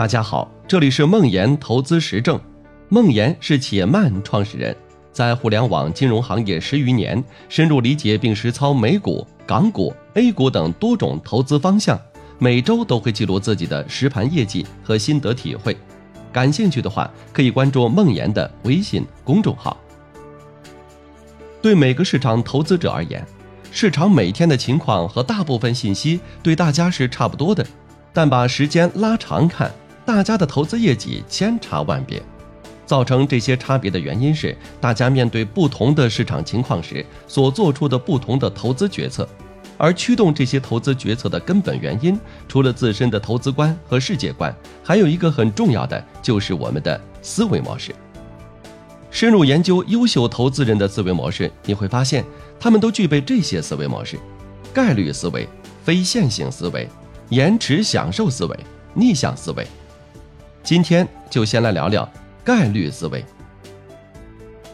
大家好，这里是梦岩投资实证。梦岩是企业慢创始人，在互联网金融行业十余年，深入理解并实操美股、港股、A 股等多种投资方向，每周都会记录自己的实盘业绩和心得体会。感兴趣的话，可以关注梦岩的微信公众号。对每个市场投资者而言，市场每天的情况和大部分信息对大家是差不多的，但把时间拉长看。大家的投资业绩千差万别，造成这些差别的原因是，大家面对不同的市场情况时所做出的不同的投资决策，而驱动这些投资决策的根本原因，除了自身的投资观和世界观，还有一个很重要的，就是我们的思维模式。深入研究优秀投资人的思维模式，你会发现，他们都具备这些思维模式：概率思维、非线性思维、延迟享受思维、逆向思维。今天就先来聊聊概率思维。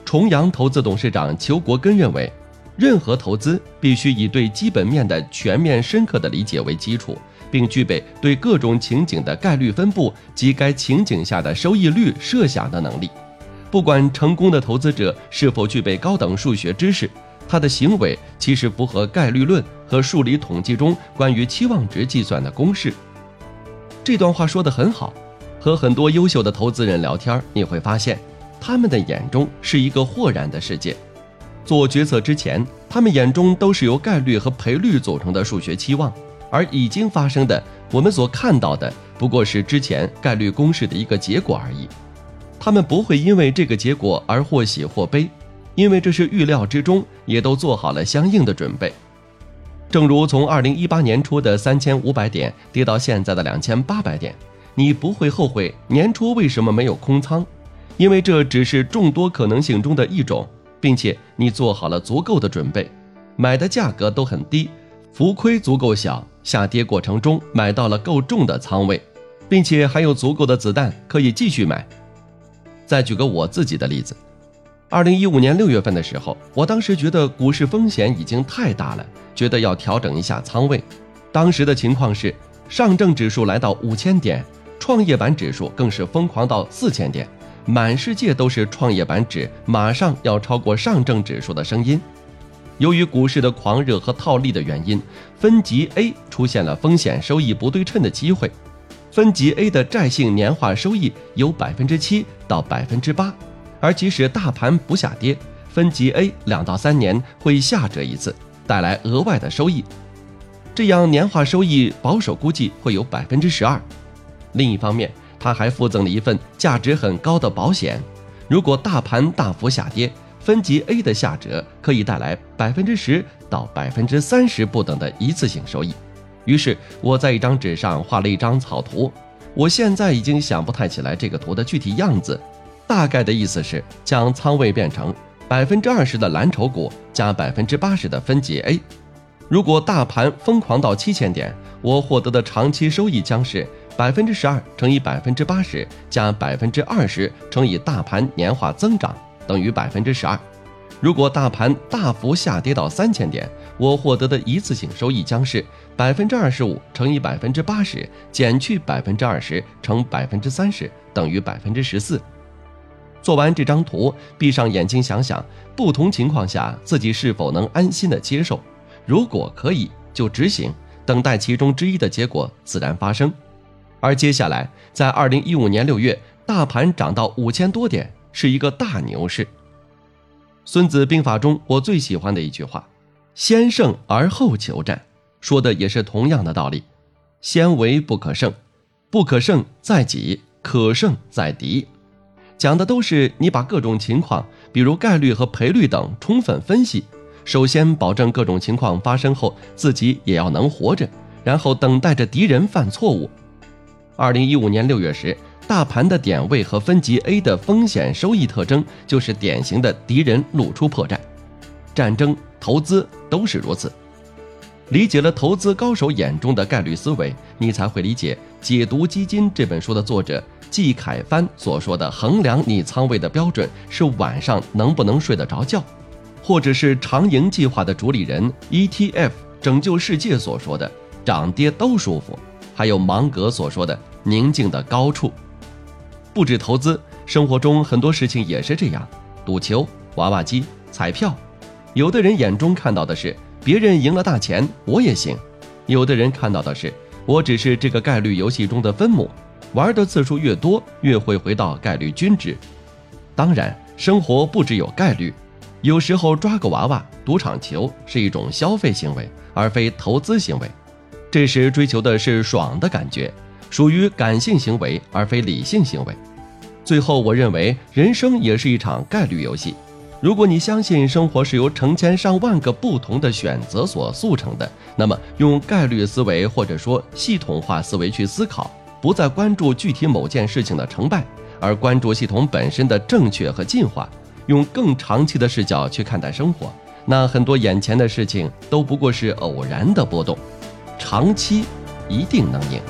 重阳投资董事长裘国根认为，任何投资必须以对基本面的全面深刻的理解为基础，并具备对各种情景的概率分布及该情景下的收益率设想的能力。不管成功的投资者是否具备高等数学知识，他的行为其实符合概率论和数理统计中关于期望值计算的公式。这段话说得很好。和很多优秀的投资人聊天，你会发现，他们的眼中是一个豁然的世界。做决策之前，他们眼中都是由概率和赔率组成的数学期望，而已经发生的，我们所看到的不过是之前概率公式的一个结果而已。他们不会因为这个结果而或喜或悲，因为这是预料之中，也都做好了相应的准备。正如从二零一八年初的三千五百点跌到现在的两千八百点。你不会后悔年初为什么没有空仓，因为这只是众多可能性中的一种，并且你做好了足够的准备，买的价格都很低，浮亏足够小，下跌过程中买到了够重的仓位，并且还有足够的子弹可以继续买。再举个我自己的例子，二零一五年六月份的时候，我当时觉得股市风险已经太大了，觉得要调整一下仓位。当时的情况是，上证指数来到五千点。创业板指数更是疯狂到四千点，满世界都是创业板指马上要超过上证指数的声音。由于股市的狂热和套利的原因，分级 A 出现了风险收益不对称的机会。分级 A 的债性年化收益有百分之七到百分之八，而即使大盘不下跌，分级 A 两到三年会下折一次，带来额外的收益。这样年化收益保守估计会有百分之十二。另一方面，他还附赠了一份价值很高的保险，如果大盘大幅下跌，分级 A 的下折可以带来百分之十到百分之三十不等的一次性收益。于是我在一张纸上画了一张草图，我现在已经想不太起来这个图的具体样子，大概的意思是将仓位变成百分之二十的蓝筹股加百分之八十的分级 A。如果大盘疯狂到七千点，我获得的长期收益将是。百分之十二乘以百分之八十加百分之二十乘以大盘年化增长等于百分之十二。如果大盘大幅下跌到三千点，我获得的一次性收益将是百分之二十五乘以百分之八十减去百分之二十乘百分之三十等于百分之十四。做完这张图，闭上眼睛想想，不同情况下自己是否能安心的接受。如果可以，就执行，等待其中之一的结果自然发生。而接下来，在二零一五年六月，大盘涨到五千多点，是一个大牛市。《孙子兵法》中我最喜欢的一句话：“先胜而后求战”，说的也是同样的道理。先为不可胜，不可胜在己，可胜在敌。讲的都是你把各种情况，比如概率和赔率等充分分析，首先保证各种情况发生后自己也要能活着，然后等待着敌人犯错误。二零一五年六月时，大盘的点位和分级 A 的风险收益特征，就是典型的敌人露出破绽。战争、投资都是如此。理解了投资高手眼中的概率思维，你才会理解《解读基金》这本书的作者季凯帆所说的衡量你仓位的标准是晚上能不能睡得着觉，或者是长盈计划的主理人 ETF 拯救世界所说的涨跌都舒服。还有芒格所说的宁静的高处。不止投资，生活中很多事情也是这样：赌球、娃娃机、彩票。有的人眼中看到的是别人赢了大钱，我也行；有的人看到的是我只是这个概率游戏中的分母，玩的次数越多，越会回到概率均值。当然，生活不只有概率。有时候抓个娃娃、赌场球是一种消费行为，而非投资行为。这时追求的是爽的感觉，属于感性行为而非理性行为。最后，我认为人生也是一场概率游戏。如果你相信生活是由成千上万个不同的选择所塑成的，那么用概率思维或者说系统化思维去思考，不再关注具体某件事情的成败，而关注系统本身的正确和进化。用更长期的视角去看待生活，那很多眼前的事情都不过是偶然的波动，长期一定能赢。